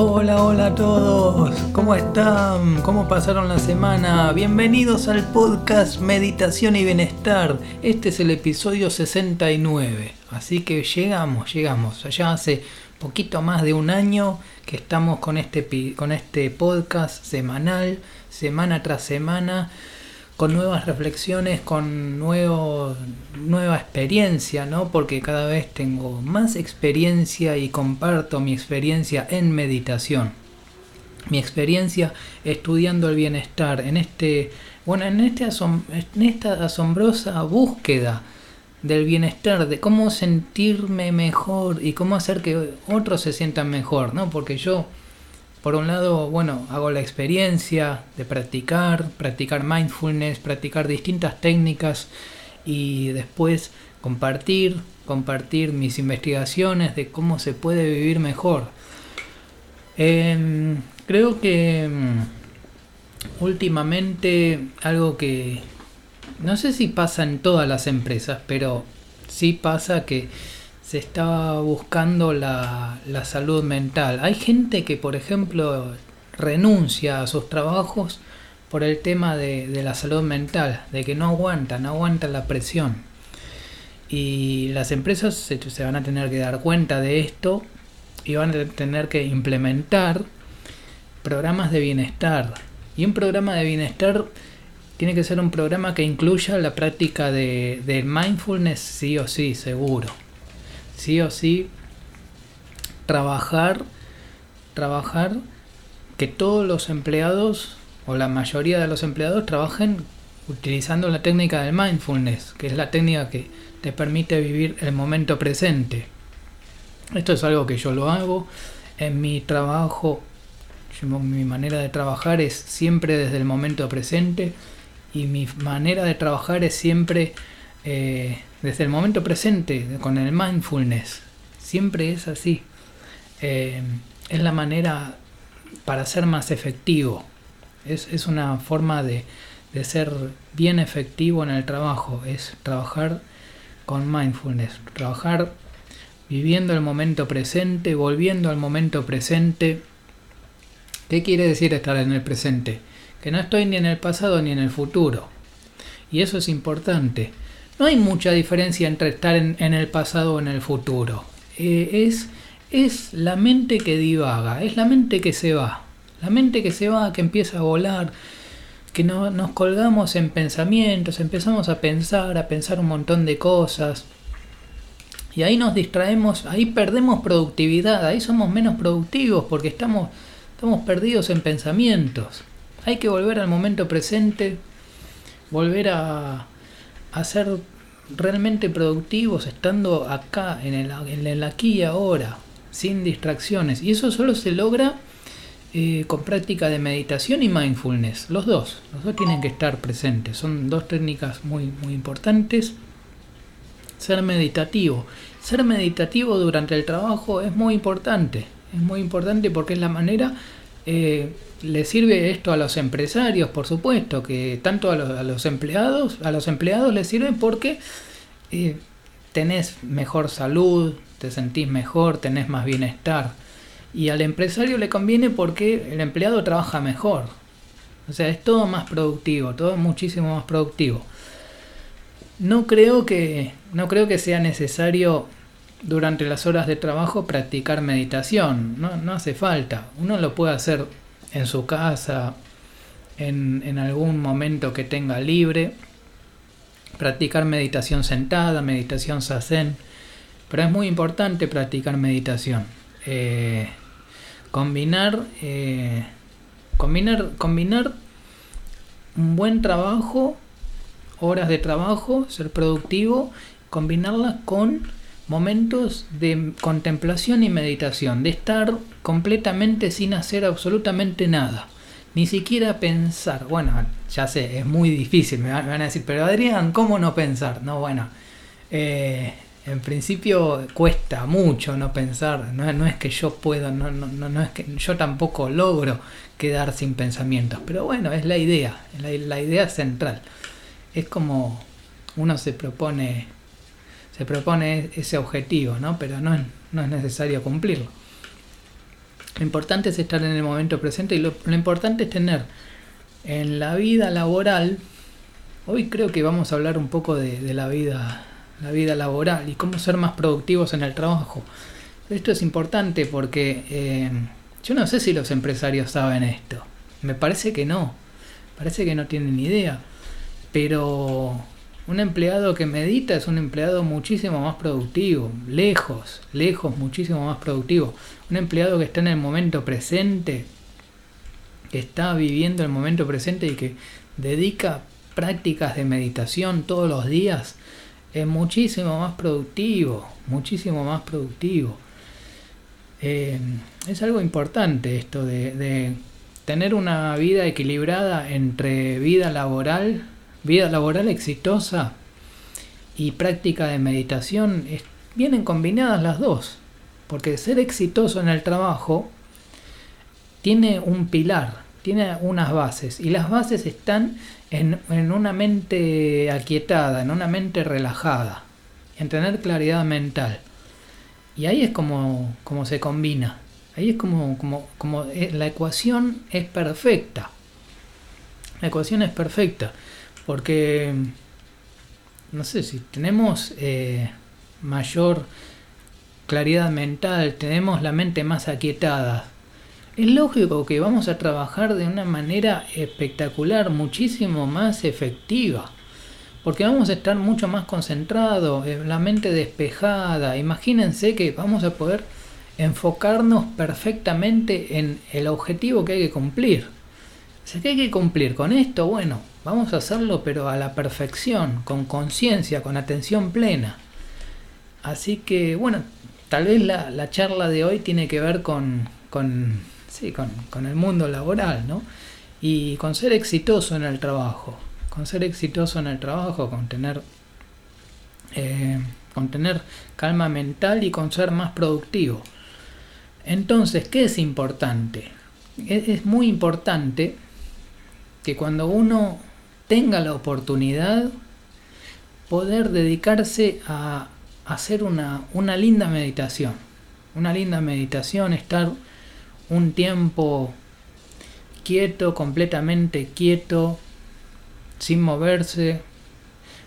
Hola, hola a todos. ¿Cómo están? ¿Cómo pasaron la semana? Bienvenidos al podcast Meditación y Bienestar. Este es el episodio 69. Así que llegamos, llegamos. Ya hace poquito más de un año que estamos con este, con este podcast semanal, semana tras semana con nuevas reflexiones, con nueva experiencia, ¿no? Porque cada vez tengo más experiencia y comparto mi experiencia en meditación. Mi experiencia estudiando el bienestar, en este, bueno, en, este en esta asombrosa búsqueda del bienestar, de cómo sentirme mejor y cómo hacer que otros se sientan mejor, ¿no? Porque yo por un lado, bueno, hago la experiencia de practicar, practicar mindfulness, practicar distintas técnicas y después compartir, compartir mis investigaciones de cómo se puede vivir mejor. Em, creo que mm, últimamente algo que no sé si pasa en todas las empresas, pero sí pasa que se está buscando la, salud mental. Hay gente que, por ejemplo, renuncia a sus trabajos por el tema de, la salud mental, de que no aguantan, no aguantan la presión. Y las empresas se, se, van a tener que dar cuenta de esto y van a tener que implementar programas de bienestar. Y un programa de bienestar tiene que ser un programa que incluya la práctica de, de mindfulness sí o sí, seguro sí o sí trabajar, trabajar que todos los empleados o la mayoría de los empleados trabajen utilizando la técnica del mindfulness, que es la técnica que te permite vivir el momento presente. Esto es algo que yo lo hago en mi trabajo, mi manera de trabajar es siempre desde el momento presente y mi manera de trabajar es siempre eh, desde el momento presente, con el mindfulness. Siempre es así. Eh, es la manera para ser más efectivo. Es, una forma de, de, ser bien efectivo en el trabajo. Es trabajar con mindfulness. Trabajar viviendo el momento presente, volviendo al momento presente. ¿Qué quiere decir estar en el presente? Que no estoy ni en el pasado ni en el futuro. Y eso es importante no hay mucha diferencia entre estar en, el pasado o en el futuro. Eh, es, es la mente que divaga, es la mente que se va. La mente que se va, que empieza a volar, que no, nos colgamos en pensamientos, empezamos a pensar, a pensar un montón de cosas. Y ahí nos distraemos, ahí perdemos productividad, ahí somos menos productivos porque estamos, estamos perdidos en pensamientos. Hay que volver al momento presente, volver a, a ser realmente productivos estando acá, en el, en el aquí y ahora, sin distracciones. Y eso solo se logra eh, con práctica de meditación y mindfulness. Los dos, los dos tienen que estar presentes. Son dos técnicas muy, muy importantes. Ser meditativo. Ser meditativo durante el trabajo es muy importante. Es muy importante porque es la manera eh, le sirve esto a los empresarios, por supuesto, que tanto a los, empleados, a los empleados les sirve porque eh, tenés mejor salud, te sentís mejor, tenés más bienestar. Y al empresario le conviene porque el empleado trabaja mejor. O sea, es todo más productivo, todo muchísimo más productivo. No creo que, no creo que sea necesario durante las horas de trabajo practicar meditación. No, no hace falta. Uno lo puede hacer en su casa, en, en algún momento que tenga libre. Practicar meditación sentada, meditación sazen. Pero es muy importante practicar meditación. Eh, combinar, eh, combinar, combinar un buen trabajo, horas de trabajo, ser productivo, combinarlas con momentos de contemplación y meditación, de estar completamente sin hacer absolutamente nada, ni siquiera pensar. Bueno, ya sé, es muy difícil, me van a decir, pero Adrián, ¿cómo no pensar? No, bueno, eh, en principio cuesta mucho no pensar, no, es que yo puedo, no, es que yo tampoco logro quedar sin pensamientos, pero bueno, es la idea, la idea central. Es como uno se propone se propone ese objetivo, ¿no? pero no es, no es necesario cumplirlo. Lo importante es estar en el momento presente y lo, importante es tener en la vida laboral, hoy creo que vamos a hablar un poco de, la vida la vida laboral y cómo ser más productivos en el trabajo. Esto es importante porque eh, yo no sé si los empresarios saben esto. Me parece que no. Parece que no tienen idea. Pero un empleado que medita es un empleado muchísimo más productivo, lejos, lejos, muchísimo más productivo. Un empleado que está en el momento presente, que está viviendo el momento presente y que dedica prácticas de meditación todos los días, es muchísimo más productivo, muchísimo más productivo. Eh, es algo importante esto de tener una vida equilibrada entre vida laboral, vida laboral exitosa y práctica de meditación, vienen combinadas las dos. Porque ser exitoso en el trabajo tiene un pilar, tiene unas bases. Y las bases están en, una mente aquietada, en una mente relajada, en tener claridad mental. Y ahí es como, como se combina. Ahí es como, como, como eh, la ecuación es perfecta. La ecuación es perfecta. Porque, no sé, si tenemos eh, mayor claridad mental, tenemos la mente más aquietada, es lógico que vamos a trabajar de una manera espectacular, muchísimo más efectiva. Porque vamos a estar mucho más concentrados, eh, la mente despejada. Imagínense que vamos a poder enfocarnos perfectamente en el objetivo que hay que cumplir. O que hay que cumplir con esto, bueno, Vamos a hacerlo pero a la perfección, con conciencia, con atención plena. Así que bueno, tal vez la, charla de hoy tiene que ver con, con, sí, con, el mundo laboral, ¿no? Y con ser exitoso en el trabajo, con ser exitoso en el trabajo, con tener, eh, con tener calma mental y con ser más productivo. Entonces, ¿qué es importante? es muy importante que cuando uno tenga la oportunidad poder dedicarse a hacer una, una linda meditación. Una linda meditación, estar un tiempo quieto, completamente quieto, sin moverse.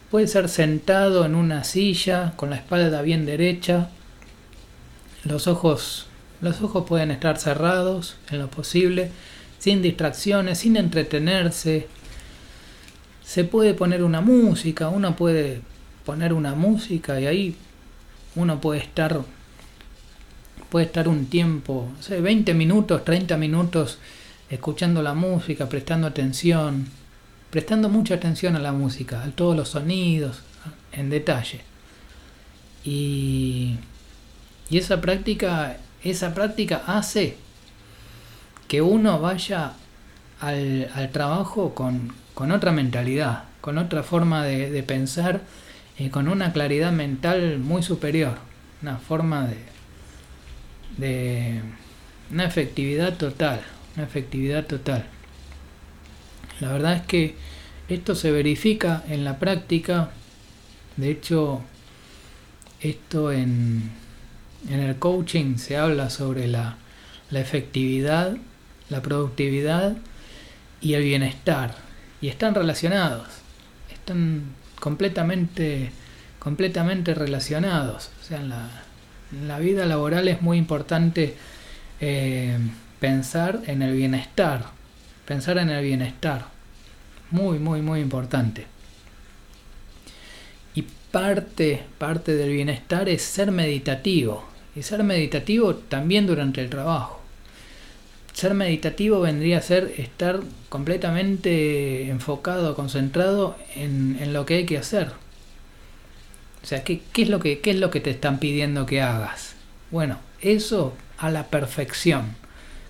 Puede ser sentado en una silla, con la espalda bien derecha. Los ojos, los ojos pueden estar cerrados en lo posible, sin distracciones, sin entretenerse, se puede poner una música, uno puede poner una música y ahí uno puede estar puede estar un tiempo, 20 minutos, 30 minutos escuchando la música, prestando atención, prestando mucha atención a la música, a todos los sonidos, en detalle. Y, y esa práctica, esa práctica hace que uno vaya al, al trabajo con, con otra mentalidad, con otra forma de, pensar, y con una claridad mental muy superior, una forma de, de una efectividad total, una efectividad total. La verdad es que esto se verifica en la práctica, de hecho, esto en, en el coaching se habla sobre la, la efectividad, la productividad y el bienestar y están relacionados, están completamente, completamente relacionados. O sea, en la, vida laboral es muy importante eh, pensar en el bienestar, pensar en el bienestar, muy, muy, muy importante. Y parte, parte del bienestar es ser meditativo, y ser meditativo también durante el trabajo ser meditativo vendría a ser estar completamente enfocado, concentrado en, lo que hay que hacer. O sea, ¿qué, es lo que, ¿qué es lo que te están pidiendo que hagas? Bueno, eso a la perfección,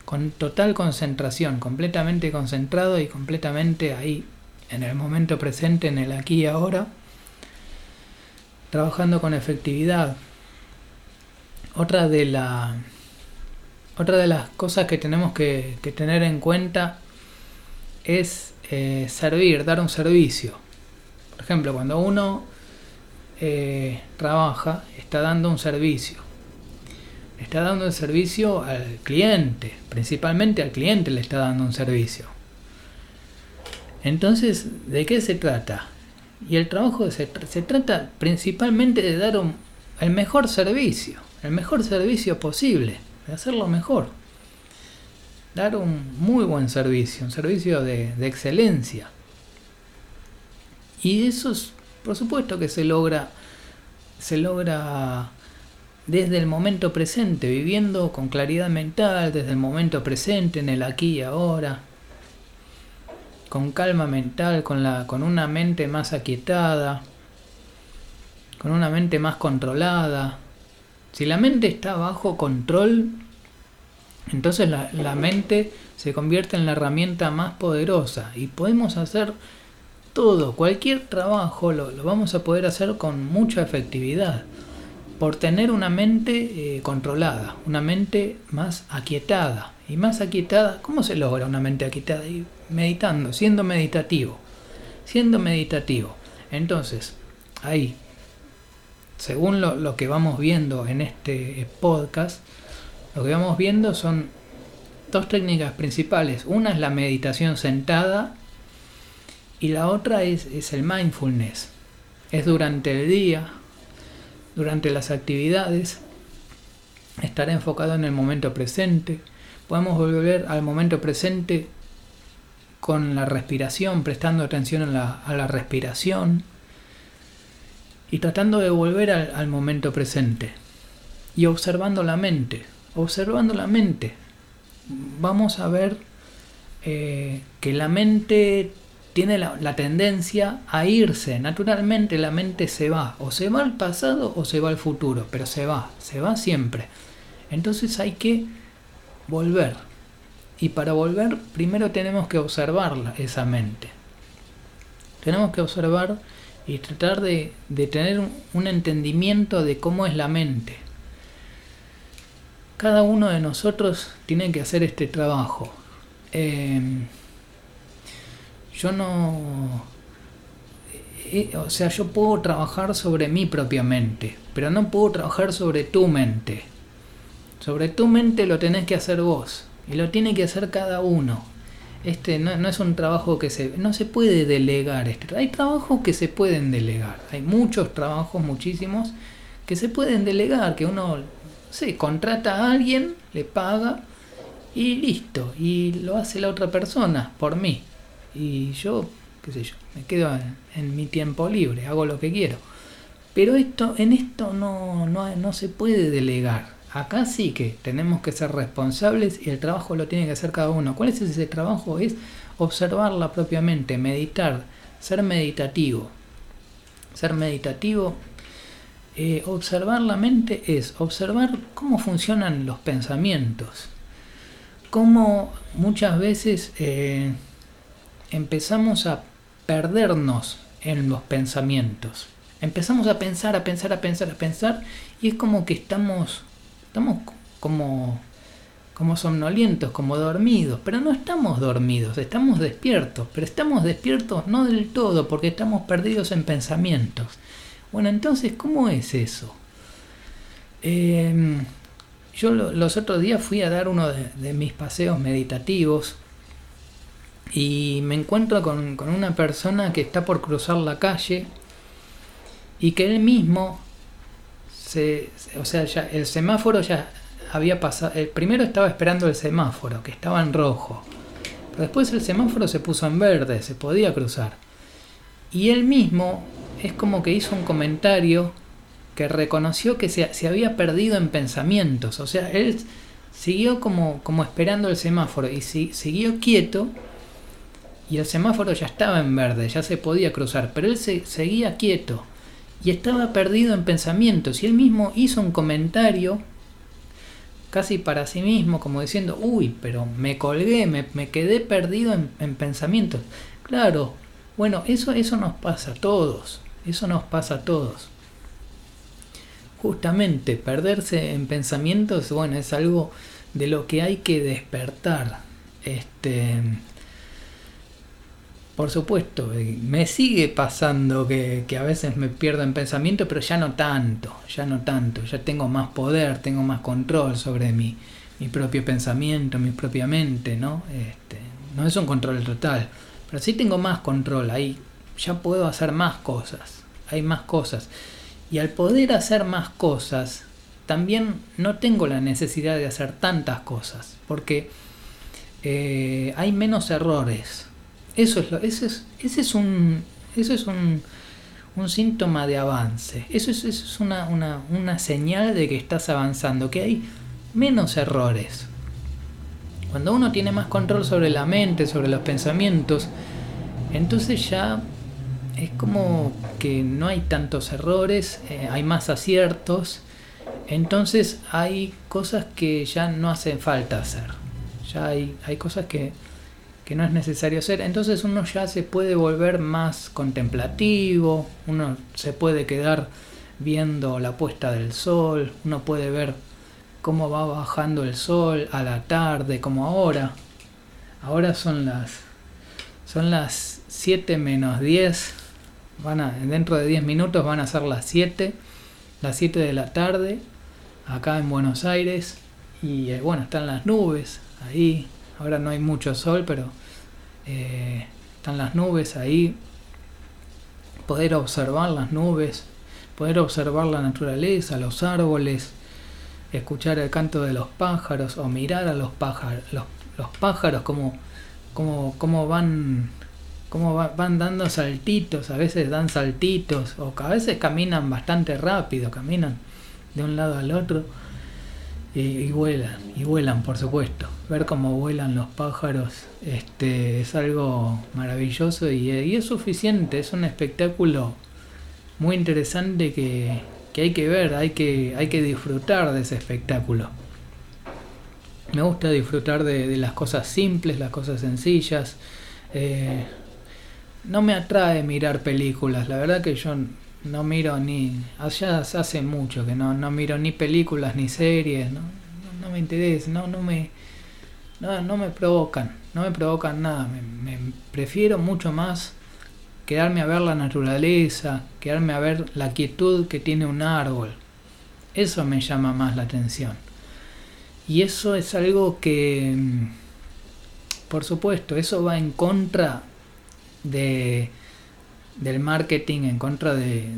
con total concentración, completamente concentrado y completamente ahí, en el momento presente, en el aquí y ahora, trabajando con efectividad. Otra de la otra de las cosas que tenemos que, tener en cuenta es eh, servir, dar un servicio. Por ejemplo, cuando uno eh, trabaja, está dando un servicio. está dando el servicio al cliente, principalmente al cliente le está dando un servicio. Entonces, ¿de qué se trata? Y el trabajo se, se trata principalmente de dar el mejor servicio, el mejor servicio posible, hacerlo mejor. Dar un muy buen servicio, un servicio de, de excelencia. Y eso es, por supuesto que se logra, se logra desde el momento presente, viviendo con claridad mental, desde el momento presente, en el aquí y ahora, con calma mental, con, la, con una mente más aquietada, con una mente más controlada. Si la mente está bajo control, entonces la, mente se convierte en la herramienta más poderosa y podemos hacer todo, cualquier trabajo lo, vamos a poder hacer con mucha efectividad por tener una mente eh, controlada, una mente más aquietada. Y más aquietada, ¿cómo se logra una mente aquietada? Meditando, siendo meditativo, siendo meditativo. Entonces, ahí, según lo, lo que vamos viendo en este podcast, lo que vamos viendo son dos técnicas principales. Una es la meditación sentada y la otra es, es el mindfulness. Es durante el día, durante las actividades, estar enfocado en el momento presente. Podemos volver al momento presente con la respiración, prestando atención a la, a la respiración y tratando de volver al, momento presente y observando la mente, observando la mente. Vamos a ver eh, que la mente tiene la, la, tendencia a irse. Naturalmente la mente se va. O se va al pasado o se va al futuro. Pero se va. Se va siempre. Entonces hay que volver. Y para volver primero tenemos que observar esa mente. Tenemos que observar y tratar de, de tener un, entendimiento de cómo es la mente. Cada uno de nosotros tiene que hacer este trabajo. Eh, yo no... Eh, o sea, yo puedo trabajar sobre mi propia mente, pero no puedo trabajar sobre tu mente. Sobre tu mente lo tenés que hacer vos y lo tiene que hacer cada uno. Este no, no, es un trabajo que se no se puede delegar. Este, hay trabajos que se pueden delegar. Hay muchos trabajos, muchísimos que se pueden delegar, que uno se contrata a alguien, le paga y listo, y lo hace la otra persona por mí y yo, qué sé yo, me quedo en, mi tiempo libre, hago lo que quiero. Pero esto, en esto no, no, no se puede delegar. Acá sí que tenemos que ser responsables y el trabajo lo tiene que hacer cada uno. ¿Cuál es ese trabajo? Es observarla propiamente, meditar, ser meditativo. Ser meditativo, eh, observar la mente es observar cómo funcionan los pensamientos. Cómo muchas veces eh, empezamos a perdernos en los pensamientos. Empezamos a pensar, a pensar, a pensar, a pensar y es como que estamos, estamos como, como somnolientos, como dormidos, pero no estamos dormidos, estamos despiertos, pero estamos despiertos no del todo porque estamos perdidos en pensamientos. Bueno, entonces, ¿cómo es eso? Eh, yo lo, los otros días fui a dar uno de, de mis paseos meditativos y me encuentro con, con, una persona que está por cruzar la calle y que él mismo, se, o sea, ya el semáforo ya había pasado, el primero estaba esperando el semáforo, que estaba en rojo, pero después el semáforo se puso en verde, se podía cruzar. Y él mismo es como que hizo un comentario que reconoció que se, había perdido en pensamientos, o sea, él siguió como, esperando el semáforo y si, siguió quieto y el semáforo ya estaba en verde, ya se podía cruzar, pero él se, seguía quieto y estaba perdido en pensamientos y él mismo hizo un comentario casi para sí mismo, como diciendo, uy, pero me colgué, me, me quedé perdido en, en, pensamientos. Claro, bueno, eso, eso nos pasa a todos, eso nos pasa a todos. Justamente, perderse en pensamientos, bueno, es algo de lo que hay que despertar. Este, por supuesto, me sigue pasando que, a veces me pierdo en pensamiento, pero ya no tanto, ya no tanto, ya tengo más poder, tengo más control sobre mi, mi propio pensamiento, mi propia mente, ¿no? Este, no es un control total, pero sí tengo más control, ahí ya puedo hacer más cosas, hay más cosas. Y al poder hacer más cosas, también no tengo la necesidad de hacer tantas cosas, porque eh, hay menos errores eso es lo, ese es, ese es un, eso es un, un síntoma de avance. Eso es, eso es una, una, una señal de que estás avanzando, que hay menos errores. Cuando uno tiene más control sobre la mente, sobre los pensamientos, entonces ya es como que no hay tantos errores, eh, hay más aciertos, entonces hay cosas que ya no hacen falta hacer. Ya hay, hay cosas que que no es necesario hacer, entonces uno ya se puede volver más contemplativo, uno se puede quedar viendo la puesta del sol, uno puede ver cómo va bajando el sol a la tarde, como ahora. Ahora son las son las 7 menos 10. Van a, dentro de 10 minutos van a ser las 7, las 7 de la tarde, acá en Buenos Aires. Y eh, bueno, están las nubes ahí. Ahora no hay mucho sol, pero eh, están las nubes ahí, poder observar las nubes, poder observar la naturaleza, los árboles, escuchar el canto de los pájaros o mirar a los pájaros, los, pájaros como, como, van como van dando saltitos, a veces dan saltitos, o a veces caminan bastante rápido, caminan de un lado al otro y, vuelan, y vuelan por supuesto. Ver cómo vuelan los pájaros este, es algo maravilloso y, es suficiente, es un espectáculo muy interesante que, hay que ver, hay que, hay que disfrutar de ese espectáculo. Me gusta disfrutar de, las cosas simples, las cosas sencillas. Eh, no me atrae mirar películas, la verdad que yo no miro ni. Allá hace mucho que no, no miro ni películas ni series, no, no, me interesa, no, no me. No, no me provocan, no me provocan nada. Me, prefiero mucho más quedarme a ver la naturaleza, quedarme a ver la quietud que tiene un árbol. Eso me llama más la atención. Y eso es algo que, por supuesto, eso va en contra de, del marketing, en contra de,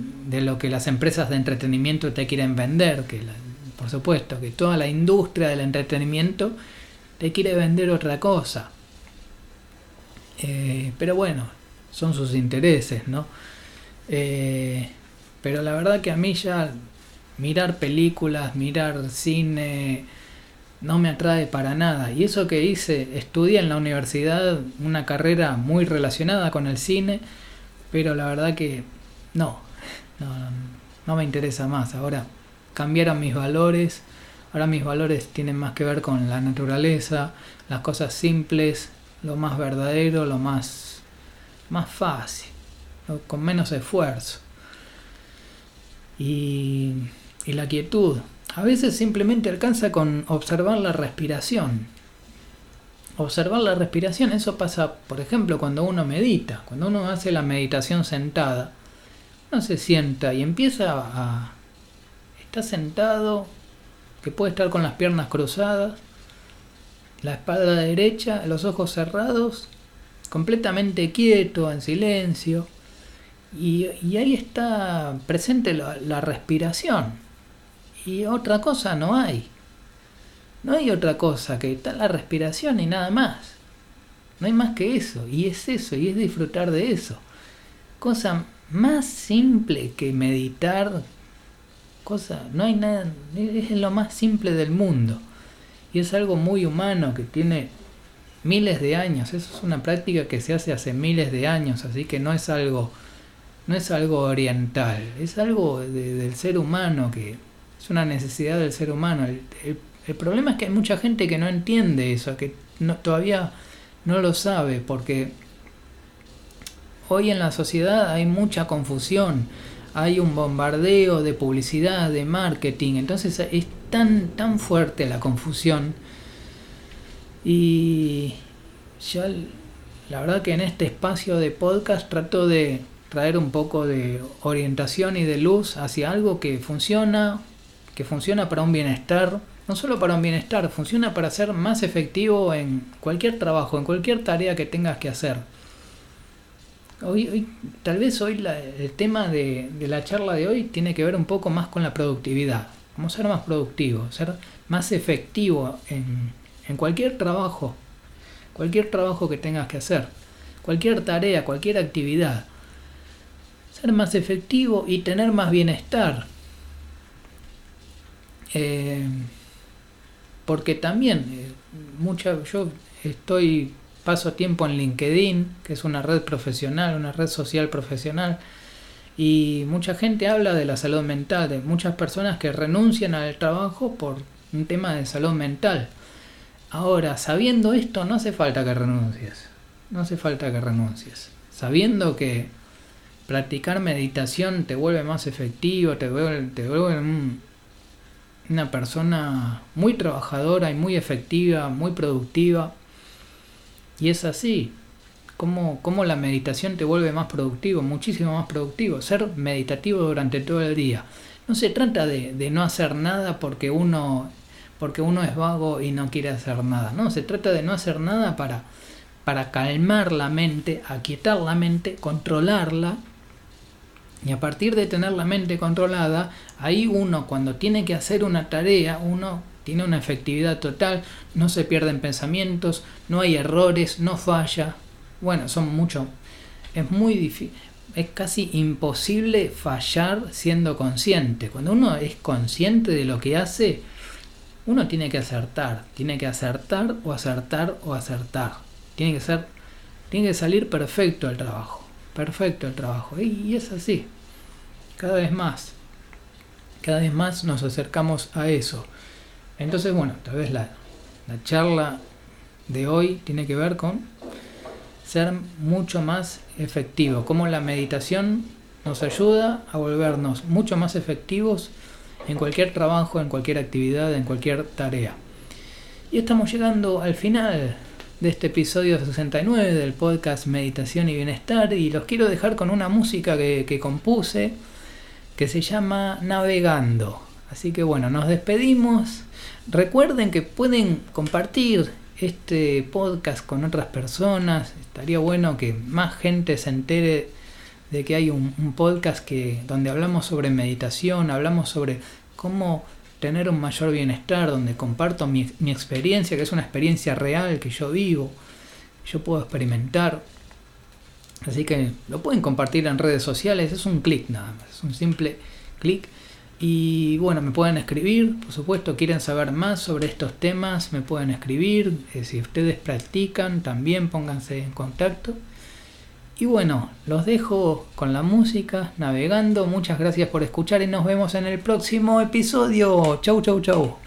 lo que las empresas de entretenimiento te quieren vender, que por supuesto que toda la industria del entretenimiento te quiere vender otra cosa. Eh, pero bueno, son sus intereses, ¿no? Eh, pero la verdad que a mí ya mirar películas, mirar cine, no me atrae para nada. Y eso que hice, estudié en la universidad una carrera muy relacionada con el cine, pero la verdad que no, no, me interesa más. Ahora cambiaron mis valores, ahora mis valores tienen más que ver con la naturaleza, las cosas simples, lo más verdadero, lo más, más fácil, con menos esfuerzo. Y, y la quietud. A veces simplemente alcanza con observar la respiración observar la respiración. Eso pasa, por ejemplo, cuando uno medita, cuando uno hace la meditación sentada. Uno se sienta y empieza a... Está sentado, que puede estar con las piernas cruzadas, la espalda derecha, los ojos cerrados, completamente quieto, en silencio. Y, ahí está presente la respiración. Y otra cosa no hay. No hay otra cosa que está la respiración y nada más. No hay más que eso. Y es eso, y es disfrutar de eso. Cosa más simple que meditar. Cosa, no hay nada, es lo más simple del mundo. Y es algo muy humano que tiene miles de años. Eso es una práctica que se hace hace miles de años, así que no es algo, no es algo oriental, es algo del ser humano que es una necesidad del ser humano. el el problema es que hay mucha gente que no entiende eso, que no, todavía no lo sabe, porque hoy en la sociedad hay mucha confusión, hay un bombardeo de publicidad, de marketing, entonces es tan, tan fuerte la confusión. Y ya la verdad que en este espacio de podcast trato de traer un poco de orientación y de luz hacia algo que funciona, que funciona para un bienestar, no solo para un bienestar, funciona para ser más efectivo en cualquier trabajo, en cualquier tarea que tengas que hacer. Hoy, tal vez hoy el tema de, la charla de hoy tiene que ver un poco más con la productividad, cómo ser más productivo, ser más efectivo en, en cualquier trabajo, cualquier trabajo que tengas que hacer, cualquier tarea, cualquier actividad. Ser más efectivo y tener más bienestar. Eh, porque también eh, mucha, yo estoy paso tiempo en LinkedIn, que es una red profesional, una red social profesional, y mucha gente habla de la salud mental, de muchas personas que renuncian al trabajo por un tema de salud mental. Ahora, sabiendo esto, no hace falta que renuncies. No hace falta que renuncies. Sabiendo que practicar meditación te vuelve más efectivo, te vuelve, te vuelve una persona muy trabajadora y muy efectiva, muy productiva. Y es así. Como, la meditación te vuelve más productivo, muchísimo más productivo. Ser meditativo durante todo el día. No se trata de, de no hacer nada porque uno porque uno es vago y no quiere hacer nada. No, se trata de no hacer nada para, para calmar la mente, aquietar la mente, controlarla. Y a partir de tener la mente controlada, ahí uno cuando tiene que hacer una tarea, uno tiene una efectividad total, no se pierden pensamientos, no hay errores, no falla. Bueno, son mucho. Es muy difícil. Es casi imposible fallar siendo consciente. Cuando uno es consciente de lo que hace, uno tiene que acertar, tiene que acertar o acertar o acertar. Tiene que ser, tiene que salir perfecto el trabajo, perfecto el trabajo. Y, es así, cada vez más, cada vez más nos acercamos a eso. Entonces, bueno, tal vez la, la charla de hoy tiene que ver con ser mucho más efectivo, cómo la meditación nos ayuda a volvernos mucho más efectivos en cualquier trabajo, en cualquier actividad, en cualquier tarea. Y estamos llegando al final de este episodio 69 del podcast Meditación y Bienestar y los quiero dejar con una música que, que compuse que se llama Navegando. Así que bueno, nos despedimos. Recuerden que pueden compartir este podcast con otras personas. Estaría bueno que más gente se entere de que hay un, podcast que, donde hablamos sobre meditación, hablamos sobre cómo tener un mayor bienestar, donde comparto mi, mi experiencia, que es una experiencia real que yo vivo, yo puedo experimentar. Así que lo pueden compartir en redes sociales, es un clic nada más, es un simple clic. Y bueno, me pueden escribir, por supuesto, quieren saber más sobre estos temas, me pueden escribir. Eh, si ustedes practican, también pónganse en contacto. Y bueno, los dejo con la música, navegando. Muchas gracias por escuchar y nos vemos en el próximo episodio. Chau, chau, chau.